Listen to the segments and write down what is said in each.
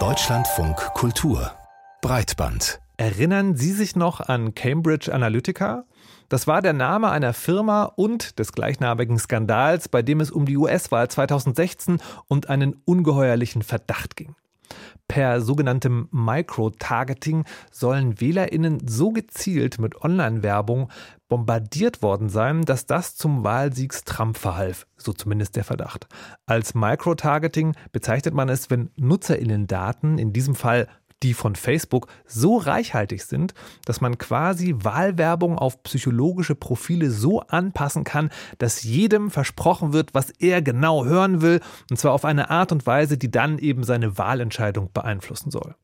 Deutschlandfunk Kultur Breitband. Erinnern Sie sich noch an Cambridge Analytica? Das war der Name einer Firma und des gleichnamigen Skandals, bei dem es um die US-Wahl 2016 und einen ungeheuerlichen Verdacht ging. Per sogenanntem Micro-Targeting sollen Wählerinnen so gezielt mit Online-Werbung bombardiert worden sein, dass das zum Wahlsiegs Trump verhalf, so zumindest der Verdacht. Als Micro-Targeting bezeichnet man es, wenn Nutzerinnen-Daten, in diesem Fall die von Facebook so reichhaltig sind, dass man quasi Wahlwerbung auf psychologische Profile so anpassen kann, dass jedem versprochen wird, was er genau hören will, und zwar auf eine Art und Weise, die dann eben seine Wahlentscheidung beeinflussen soll.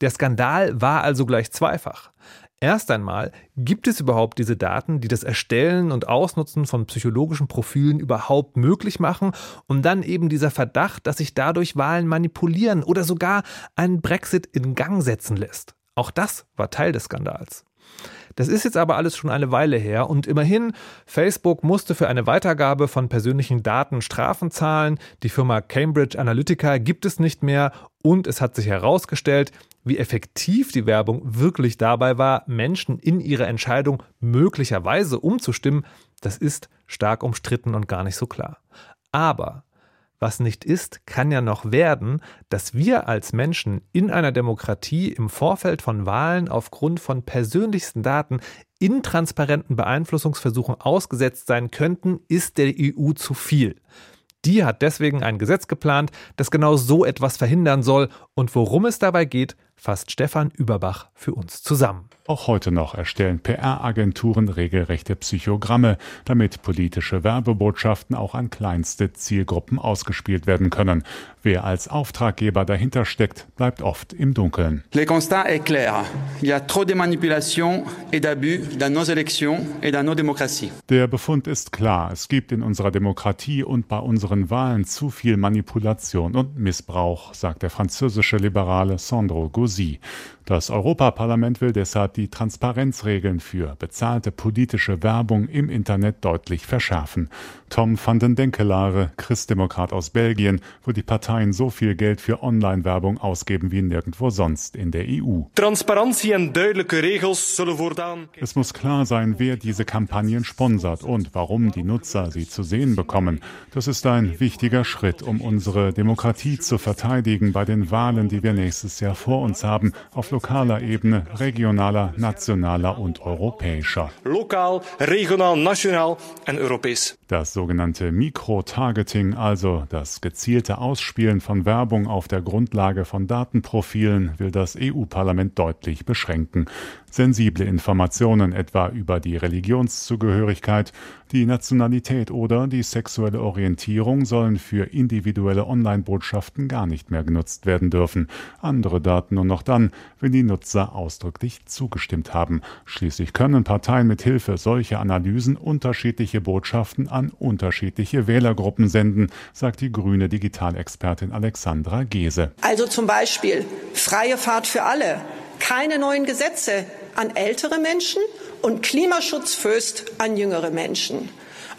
Der Skandal war also gleich zweifach. Erst einmal, gibt es überhaupt diese Daten, die das Erstellen und Ausnutzen von psychologischen Profilen überhaupt möglich machen? Und dann eben dieser Verdacht, dass sich dadurch Wahlen manipulieren oder sogar einen Brexit in Gang setzen lässt. Auch das war Teil des Skandals. Das ist jetzt aber alles schon eine Weile her und immerhin, Facebook musste für eine Weitergabe von persönlichen Daten Strafen zahlen, die Firma Cambridge Analytica gibt es nicht mehr und es hat sich herausgestellt, wie effektiv die Werbung wirklich dabei war, Menschen in ihre Entscheidung möglicherweise umzustimmen, das ist stark umstritten und gar nicht so klar. Aber was nicht ist, kann ja noch werden, dass wir als Menschen in einer Demokratie im Vorfeld von Wahlen aufgrund von persönlichsten Daten intransparenten Beeinflussungsversuchen ausgesetzt sein könnten, ist der EU zu viel. Die hat deswegen ein Gesetz geplant, das genau so etwas verhindern soll. Und worum es dabei geht, fasst Stefan Überbach für uns zusammen. Auch heute noch erstellen PR-Agenturen regelrechte Psychogramme, damit politische Werbebotschaften auch an kleinste Zielgruppen ausgespielt werden können. Wer als Auftraggeber dahinter steckt, bleibt oft im Dunkeln. Le constat est clair. Il y a trop de manipulation et d'abus dans nos élections et dans nos démocraties. Der Befund ist klar. Es gibt in unserer Demokratie und bei unseren Wahlen zu viel Manipulation und Missbrauch, sagt der französische Liberale Sandro Gauzy. Das Europaparlament will deshalb die Transparenzregeln für bezahlte politische Werbung im Internet deutlich verschärfen. Tom van den Denkelare, Christdemokrat aus Belgien, wo die Parteien so viel Geld für Online-Werbung ausgeben wie nirgendwo sonst in der EU. Es muss klar sein, wer diese Kampagnen sponsert und warum die Nutzer sie zu sehen bekommen. Das ist ein wichtiger Schritt, um unsere Demokratie zu verteidigen bei den Wahlen, die wir nächstes Jahr vor uns haben, auf lokaler Ebene, regionaler, nationaler und europäischer. Lokal, regional, national und europäisch. Das sogenannte Mikro-Targeting, also das gezielte Ausspielen von Werbung auf der Grundlage von Datenprofilen, will das EU-Parlament deutlich beschränken. Sensible Informationen etwa über die Religionszugehörigkeit, die Nationalität oder die sexuelle Orientierung sollen für individuelle Online-Botschaften gar nicht mehr genutzt werden dürfen. Andere Daten nur noch dann, wenn die Nutzer ausdrücklich zugestimmt haben. Schließlich können Parteien mit Hilfe solcher Analysen unterschiedliche Botschaften an unterschiedliche Wählergruppen senden, sagt die grüne Digitalexpertin Alexandra Gese. Also zum Beispiel freie Fahrt für alle, keine neuen Gesetze an ältere Menschen und Klimaschutz first an jüngere Menschen.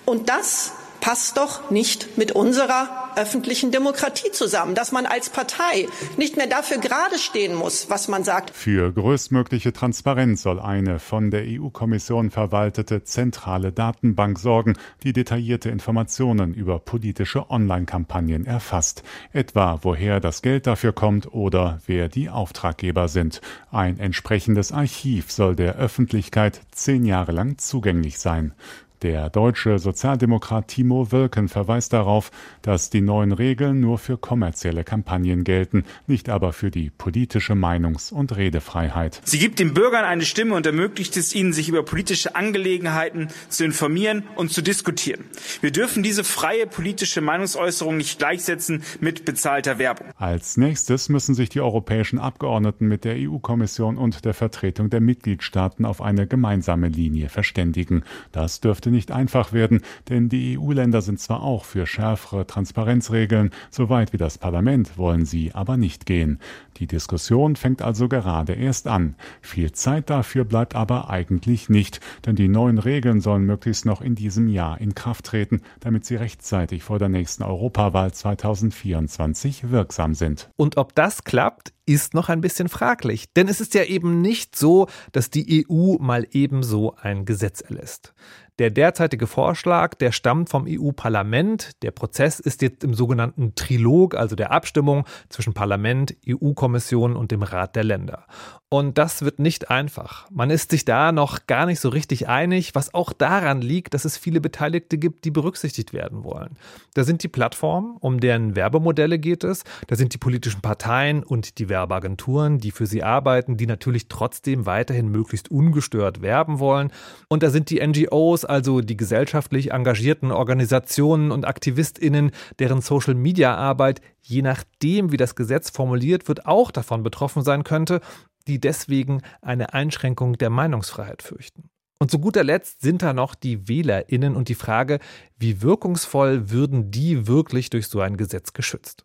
Und das passt doch nicht mit unserer öffentlichen Demokratie zusammen, dass man als Partei nicht mehr dafür gerade stehen muss, was man sagt. Für größtmögliche Transparenz soll eine von der EU-Kommission verwaltete zentrale Datenbank sorgen, die detaillierte Informationen über politische Online-Kampagnen erfasst, etwa woher das Geld dafür kommt oder wer die Auftraggeber sind. Ein entsprechendes Archiv soll der Öffentlichkeit zehn Jahre lang zugänglich sein. Der deutsche Sozialdemokrat Timo Wölken verweist darauf, dass die neuen Regeln nur für kommerzielle Kampagnen gelten, nicht aber für die politische Meinungs- und Redefreiheit. Sie gibt den Bürgern eine Stimme und ermöglicht es ihnen, sich über politische Angelegenheiten zu informieren und zu diskutieren. Wir dürfen diese freie politische Meinungsäußerung nicht gleichsetzen mit bezahlter Werbung. Als nächstes müssen sich die europäischen Abgeordneten mit der EU-Kommission und der Vertretung der Mitgliedstaaten auf eine gemeinsame Linie verständigen. Das dürfte dürfte nicht einfach werden, denn die EU-Länder sind zwar auch für schärfere Transparenzregeln, so weit wie das Parlament wollen sie aber nicht gehen. Die Diskussion fängt also gerade erst an. Viel Zeit dafür bleibt aber eigentlich nicht, denn die neuen Regeln sollen möglichst noch in diesem Jahr in Kraft treten, damit sie rechtzeitig vor der nächsten Europawahl 2024 wirksam sind. Und ob das klappt, ist noch ein bisschen fraglich, denn es ist ja eben nicht so, dass die EU mal ebenso ein Gesetz erlässt. Der derzeitige Vorschlag, der stammt vom EU-Parlament. Der Prozess ist jetzt im sogenannten Trilog, also der Abstimmung zwischen Parlament, EU-Kommission und dem Rat der Länder. Und das wird nicht einfach. Man ist sich da noch gar nicht so richtig einig, was auch daran liegt, dass es viele Beteiligte gibt, die berücksichtigt werden wollen. Da sind die Plattformen, um deren Werbemodelle geht es, da sind die politischen Parteien und die Werbeagenturen, die für sie arbeiten, die natürlich trotzdem weiterhin möglichst ungestört werben wollen. Und da sind die NGOs, also die gesellschaftlich engagierten Organisationen und Aktivistinnen, deren Social-Media-Arbeit je nachdem, wie das Gesetz formuliert wird, auch davon betroffen sein könnte, die deswegen eine Einschränkung der Meinungsfreiheit fürchten. Und zu guter Letzt sind da noch die Wählerinnen und die Frage, wie wirkungsvoll würden die wirklich durch so ein Gesetz geschützt?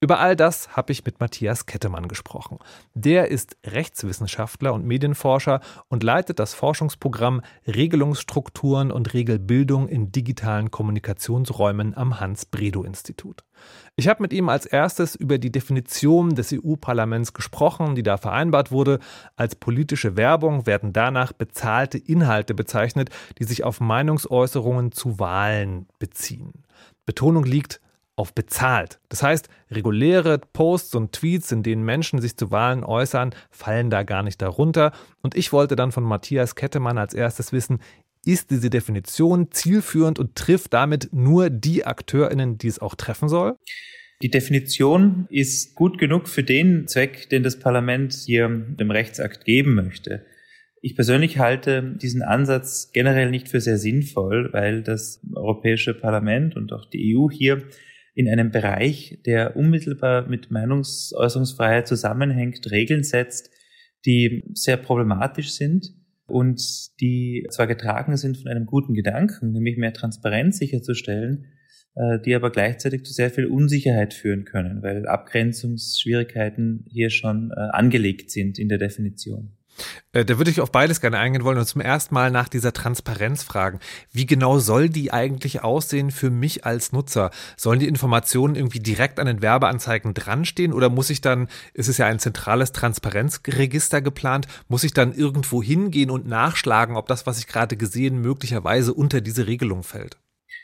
Über all das habe ich mit Matthias Kettemann gesprochen. Der ist Rechtswissenschaftler und Medienforscher und leitet das Forschungsprogramm Regelungsstrukturen und Regelbildung in digitalen Kommunikationsräumen am Hans-Bredow-Institut. Ich habe mit ihm als erstes über die Definition des EU-Parlaments gesprochen, die da vereinbart wurde. Als politische Werbung werden danach bezahlte Inhalte bezeichnet, die sich auf Meinungsäußerungen zu Wahlen beziehen. Betonung liegt auf bezahlt. Das heißt, reguläre Posts und Tweets, in denen Menschen sich zu Wahlen äußern, fallen da gar nicht darunter. Und ich wollte dann von Matthias Kettemann als erstes wissen, ist diese Definition zielführend und trifft damit nur die Akteurinnen, die es auch treffen soll? Die Definition ist gut genug für den Zweck, den das Parlament hier dem Rechtsakt geben möchte. Ich persönlich halte diesen Ansatz generell nicht für sehr sinnvoll, weil das Europäische Parlament und auch die EU hier in einem Bereich, der unmittelbar mit Meinungsäußerungsfreiheit zusammenhängt, Regeln setzt, die sehr problematisch sind und die zwar getragen sind von einem guten Gedanken, nämlich mehr Transparenz sicherzustellen, äh, die aber gleichzeitig zu sehr viel Unsicherheit führen können, weil Abgrenzungsschwierigkeiten hier schon äh, angelegt sind in der Definition. Äh, da würde ich auf beides gerne eingehen wollen und zum ersten Mal nach dieser Transparenz fragen. Wie genau soll die eigentlich aussehen für mich als Nutzer? Sollen die Informationen irgendwie direkt an den Werbeanzeigen dranstehen oder muss ich dann, es ist ja ein zentrales Transparenzregister geplant, muss ich dann irgendwo hingehen und nachschlagen, ob das, was ich gerade gesehen, möglicherweise unter diese Regelung fällt?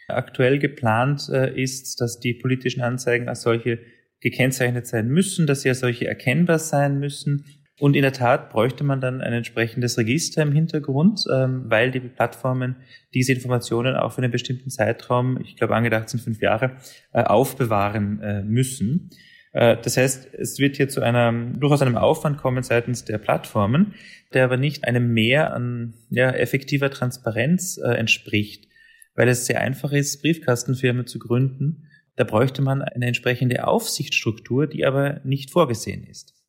Aktuell geplant äh, ist, dass die politischen Anzeigen als solche gekennzeichnet sein müssen, dass sie als solche erkennbar sein müssen und in der Tat bräuchte man dann ein entsprechendes Register im Hintergrund, ähm, weil die Plattformen diese Informationen auch für einen bestimmten Zeitraum, ich glaube angedacht sind fünf Jahre, äh, aufbewahren äh, müssen. Äh, das heißt, es wird hier zu einer, durchaus einem Aufwand kommen seitens der Plattformen, der aber nicht einem Mehr an ja, effektiver Transparenz äh, entspricht, weil es sehr einfach ist, Briefkastenfirmen zu gründen. Da bräuchte man eine entsprechende Aufsichtsstruktur, die aber nicht vorgesehen ist.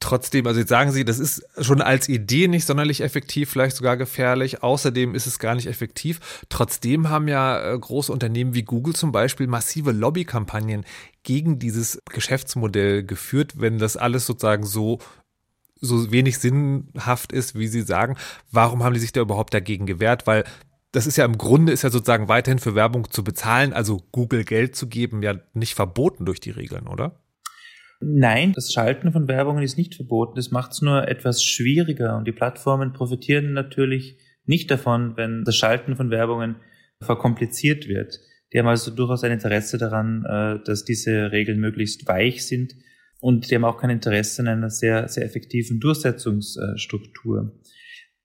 Trotzdem, also jetzt sagen Sie, das ist schon als Idee nicht sonderlich effektiv, vielleicht sogar gefährlich. Außerdem ist es gar nicht effektiv. Trotzdem haben ja äh, große Unternehmen wie Google zum Beispiel massive Lobbykampagnen gegen dieses Geschäftsmodell geführt, wenn das alles sozusagen so so wenig sinnhaft ist, wie Sie sagen. Warum haben die sich da überhaupt dagegen gewehrt? Weil das ist ja im Grunde ist ja sozusagen weiterhin für Werbung zu bezahlen, also Google Geld zu geben, ja nicht verboten durch die Regeln, oder? Nein, das Schalten von Werbungen ist nicht verboten. Das macht es nur etwas schwieriger und die Plattformen profitieren natürlich nicht davon, wenn das Schalten von Werbungen verkompliziert wird. Die haben also durchaus ein Interesse daran, äh, dass diese Regeln möglichst weich sind und die haben auch kein Interesse an einer sehr, sehr effektiven Durchsetzungsstruktur.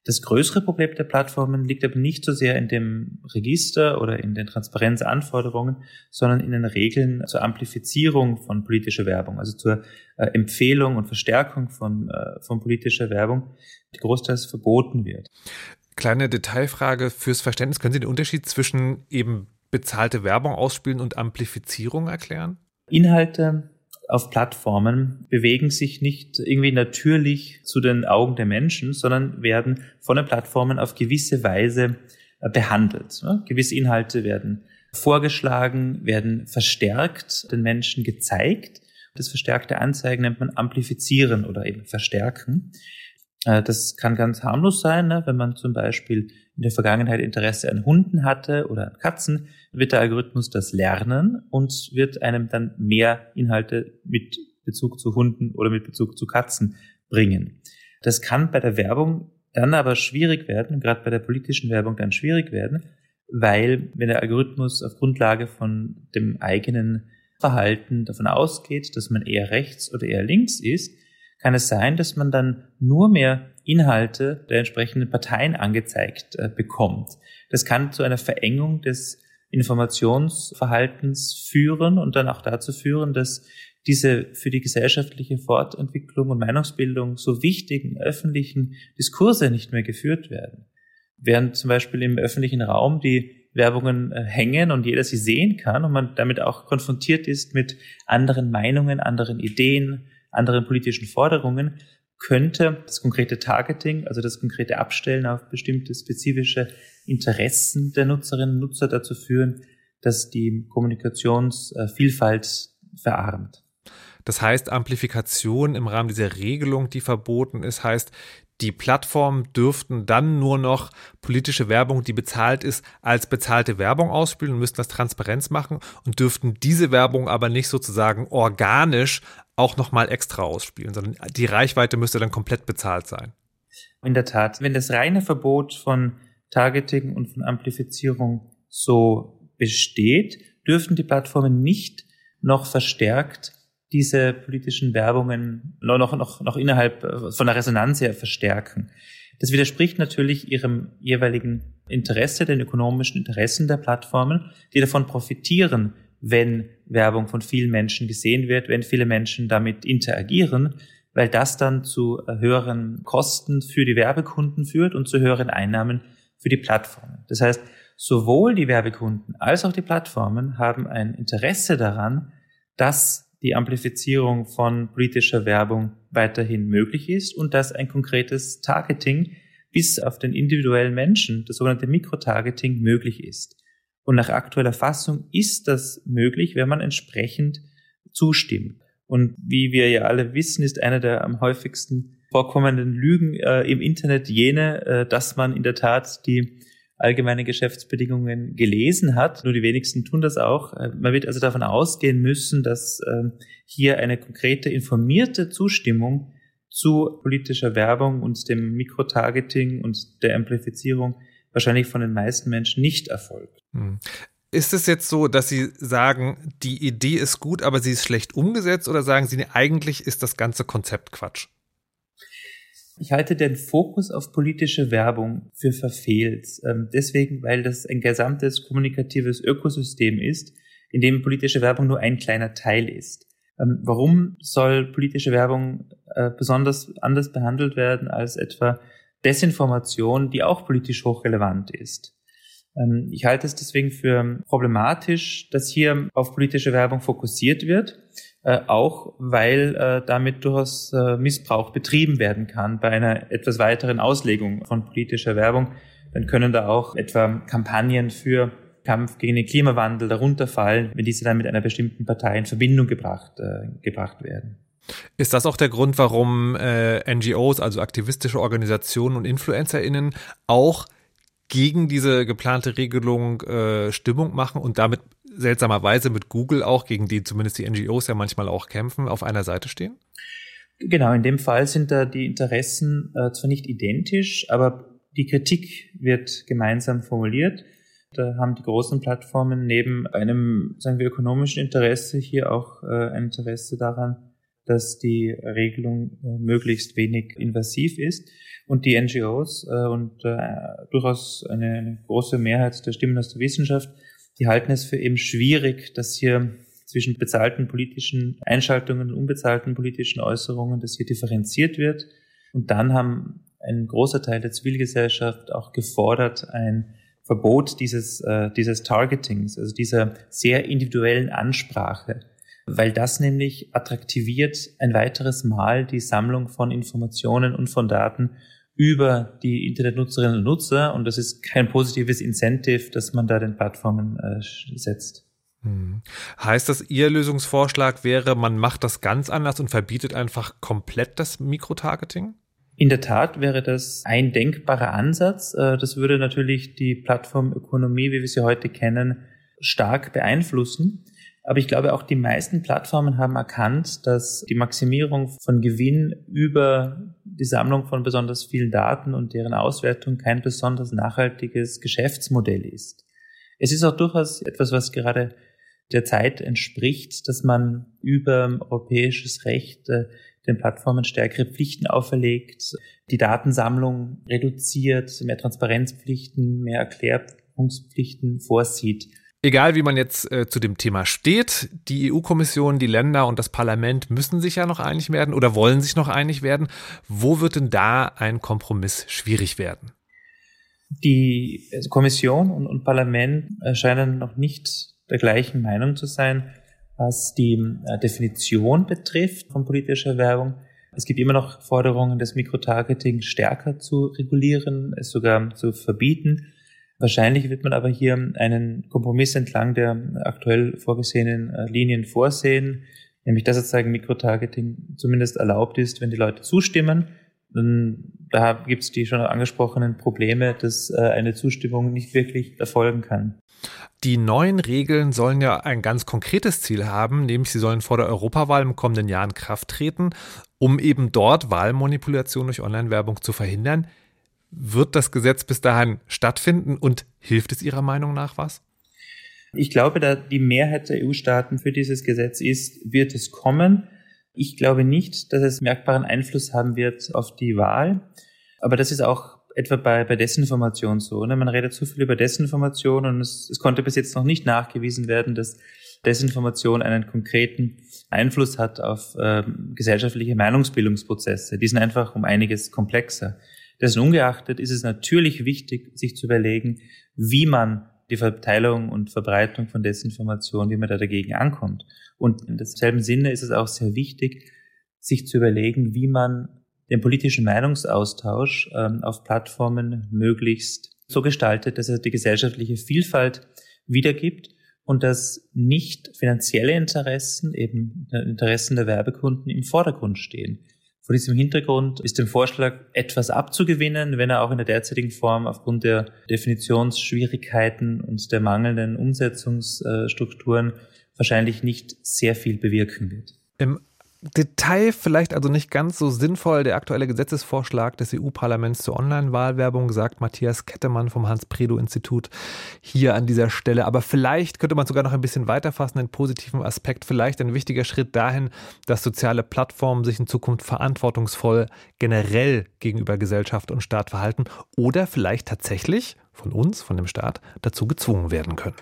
Das größere Problem der Plattformen liegt aber nicht so sehr in dem Register oder in den Transparenzanforderungen, sondern in den Regeln zur Amplifizierung von politischer Werbung, also zur äh, Empfehlung und Verstärkung von, äh, von politischer Werbung, die großteils verboten wird. Kleine Detailfrage fürs Verständnis. Können Sie den Unterschied zwischen eben bezahlte Werbung ausspielen und Amplifizierung erklären? Inhalte auf Plattformen bewegen sich nicht irgendwie natürlich zu den Augen der Menschen, sondern werden von den Plattformen auf gewisse Weise äh, behandelt. Gewisse Inhalte werden vorgeschlagen, werden verstärkt den Menschen gezeigt. Das verstärkte Anzeigen nennt man amplifizieren oder eben verstärken. Äh, das kann ganz harmlos sein, ne? wenn man zum Beispiel in der Vergangenheit Interesse an Hunden hatte oder an Katzen, wird der Algorithmus das lernen und wird einem dann mehr Inhalte mit Bezug zu Hunden oder mit Bezug zu Katzen bringen. Das kann bei der Werbung dann aber schwierig werden, gerade bei der politischen Werbung dann schwierig werden, weil wenn der Algorithmus auf Grundlage von dem eigenen Verhalten davon ausgeht, dass man eher rechts oder eher links ist, kann es sein, dass man dann nur mehr Inhalte der entsprechenden Parteien angezeigt äh, bekommt. Das kann zu einer Verengung des Informationsverhaltens führen und dann auch dazu führen, dass diese für die gesellschaftliche Fortentwicklung und Meinungsbildung so wichtigen öffentlichen Diskurse nicht mehr geführt werden. Während zum Beispiel im öffentlichen Raum die Werbungen äh, hängen und jeder sie sehen kann und man damit auch konfrontiert ist mit anderen Meinungen, anderen Ideen, anderen politischen Forderungen, könnte das konkrete Targeting, also das konkrete Abstellen auf bestimmte spezifische Interessen der Nutzerinnen und Nutzer dazu führen, dass die Kommunikationsvielfalt verarmt. Das heißt, Amplifikation im Rahmen dieser Regelung, die verboten ist, heißt, die Plattformen dürften dann nur noch politische Werbung, die bezahlt ist, als bezahlte Werbung ausspielen und müssten das Transparenz machen und dürften diese Werbung aber nicht sozusagen organisch auch nochmal extra ausspielen, sondern die Reichweite müsste dann komplett bezahlt sein. In der Tat, wenn das reine Verbot von Targeting und von Amplifizierung so besteht, dürften die Plattformen nicht noch verstärkt diese politischen Werbungen noch, noch, noch innerhalb äh, von der Resonanz her verstärken. Das widerspricht natürlich ihrem jeweiligen Interesse, den ökonomischen Interessen der Plattformen, die davon profitieren, wenn Werbung von vielen Menschen gesehen wird, wenn viele Menschen damit interagieren, weil das dann zu äh, höheren Kosten für die Werbekunden führt und zu höheren Einnahmen für die Plattformen. Das heißt, sowohl die Werbekunden als auch die Plattformen haben ein Interesse daran, dass die Amplifizierung von politischer Werbung weiterhin möglich ist und dass ein konkretes Targeting bis auf den individuellen Menschen, das sogenannte Mikrotargeting, möglich ist. Und nach aktueller Fassung ist das möglich, wenn man entsprechend zustimmt. Und wie wir ja alle wissen, ist eine der am häufigsten vorkommenden Lügen äh, im Internet jene, äh, dass man in der Tat die allgemeine Geschäftsbedingungen gelesen hat. Nur die wenigsten tun das auch. Äh, man wird also davon ausgehen müssen, dass ähm, hier eine konkrete informierte Zustimmung zu politischer Werbung und dem Mikrotargeting und der Amplifizierung wahrscheinlich von den meisten Menschen nicht erfolgt. Hm. Ist es jetzt so, dass Sie sagen, die Idee ist gut, aber sie ist schlecht umgesetzt oder sagen Sie, eigentlich ist das ganze Konzept Quatsch? Ich halte den Fokus auf politische Werbung für verfehlt. Ähm, deswegen, weil das ein gesamtes kommunikatives Ökosystem ist, in dem politische Werbung nur ein kleiner Teil ist. Ähm, warum soll politische Werbung äh, besonders anders behandelt werden als etwa Desinformation, die auch politisch hochrelevant ist? Ähm, ich halte es deswegen für problematisch, dass hier auf politische Werbung fokussiert wird äh, auch weil äh, damit durchaus äh, Missbrauch betrieben werden kann bei einer etwas weiteren Auslegung von politischer Werbung. Dann können da auch etwa Kampagnen für Kampf gegen den Klimawandel darunter fallen, wenn diese dann mit einer bestimmten Partei in Verbindung gebracht, gebracht werden. Ist das auch der Grund, warum NGOs, also aktivistische Organisationen und InfluencerInnen auch gegen diese geplante Regelung äh, Stimmung machen und damit seltsamerweise mit Google auch, gegen die zumindest die NGOs ja manchmal auch kämpfen, auf einer Seite stehen? Genau, in dem Fall sind da die Interessen äh, zwar nicht identisch, aber die Kritik wird gemeinsam formuliert. Da haben die großen Plattformen neben einem, sagen wir, ökonomischen Interesse hier auch äh, ein Interesse daran, dass die Regelung äh, möglichst wenig invasiv ist. Und die NGOs äh, und äh, durchaus eine, große Mehrheit der Stimmen aus der Wissenschaft die halten es für eben schwierig, dass hier zwischen bezahlten politischen Einschaltungen und unbezahlten politischen Äußerungen, dass hier differenziert wird. Und dann haben ein großer Teil der Zivilgesellschaft auch gefordert, ein Verbot dieses, äh, dieses Targetings, also dieser sehr individuellen Ansprache, weil das nämlich attraktiviert ein weiteres Mal die Sammlung von Informationen und von Daten über die Internetnutzerinnen und Nutzer und das ist kein positives Incentive, dass man da den Plattformen äh, setzt. Hm. Heißt das, Ihr Lösungsvorschlag wäre, man macht das ganz anders und verbietet einfach komplett das Mikrotargeting? In der Tat wäre das ein denkbarer Ansatz. Äh, das würde natürlich die Plattformökonomie, wie wir sie heute kennen, stark beeinflussen. Aber ich glaube, auch die meisten Plattformen haben erkannt, dass die Maximierung von Gewinn über die Sammlung von besonders vielen Daten und deren Auswertung kein besonders nachhaltiges Geschäftsmodell ist. Es ist auch durchaus etwas, was gerade der Zeit entspricht, dass man über europäisches Recht äh, den Plattformen stärkere Pflichten auferlegt, die Datensammlung reduziert, mehr Transparenzpflichten, mehr Erklärungspflichten vorsieht. Egal wie man jetzt äh, zu dem Thema steht, die EU-Kommission, die Länder und das Parlament müssen sich ja noch einig werden oder wollen sich noch einig werden. Wo wird denn da ein Kompromiss schwierig werden? Die also Kommission und, und Parlament scheinen noch nicht der gleichen Meinung zu sein, was die äh, Definition betrifft von politischer Werbung. Es gibt immer noch Forderungen, das Mikrotargeting stärker zu regulieren, es sogar zu verbieten. Wahrscheinlich wird man aber hier einen Kompromiss entlang der aktuell vorgesehenen äh, Linien vorsehen, nämlich dass sozusagen Mikrotargeting zumindest erlaubt ist, wenn die Leute zustimmen. Da gibt es die schon angesprochenen Probleme, dass äh, eine Zustimmung nicht wirklich erfolgen kann. Die neuen Regeln sollen ja ein ganz konkretes Ziel haben, nämlich sie sollen vor der Europawahl im kommenden Jahr in Kraft treten, um eben dort Wahlmanipulation durch Online-Werbung zu verhindern. Wird das Gesetz bis dahin stattfinden und hilft es Ihrer Meinung nach was? Ich glaube, da die Mehrheit der EU-Staaten für dieses Gesetz ist, wird es kommen. Ich glaube nicht, dass es merkbaren Einfluss haben wird auf die Wahl. Aber das ist auch etwa bei, bei Desinformation so. Ne? Man redet zu viel über Desinformation und es, es konnte bis jetzt noch nicht nachgewiesen werden, dass Desinformation einen konkreten Einfluss hat auf ähm, gesellschaftliche Meinungsbildungsprozesse. Die sind einfach um einiges komplexer. Dessen ungeachtet ist es natürlich wichtig, sich zu überlegen, wie man die Verteilung und Verbreitung von Desinformation, wie man da dagegen ankommt. Und in demselben Sinne ist es auch sehr wichtig, sich zu überlegen, wie man den politischen Meinungsaustausch ähm, auf Plattformen möglichst so gestaltet, dass er die gesellschaftliche Vielfalt wiedergibt und dass nicht finanzielle Interessen, eben Interessen der Werbekunden im Vordergrund stehen. Vor diesem Hintergrund ist dem Vorschlag etwas abzugewinnen, wenn er auch in der derzeitigen Form aufgrund der Definitionsschwierigkeiten und der mangelnden Umsetzungsstrukturen wahrscheinlich nicht sehr viel bewirken wird. Im Detail vielleicht also nicht ganz so sinnvoll der aktuelle Gesetzesvorschlag des EU-Parlaments zur Online-Wahlwerbung, sagt Matthias Kettemann vom Hans-Predo-Institut hier an dieser Stelle. Aber vielleicht könnte man sogar noch ein bisschen weiterfassen, einen positiven Aspekt, vielleicht ein wichtiger Schritt dahin, dass soziale Plattformen sich in Zukunft verantwortungsvoll generell gegenüber Gesellschaft und Staat verhalten oder vielleicht tatsächlich von uns, von dem Staat, dazu gezwungen werden können.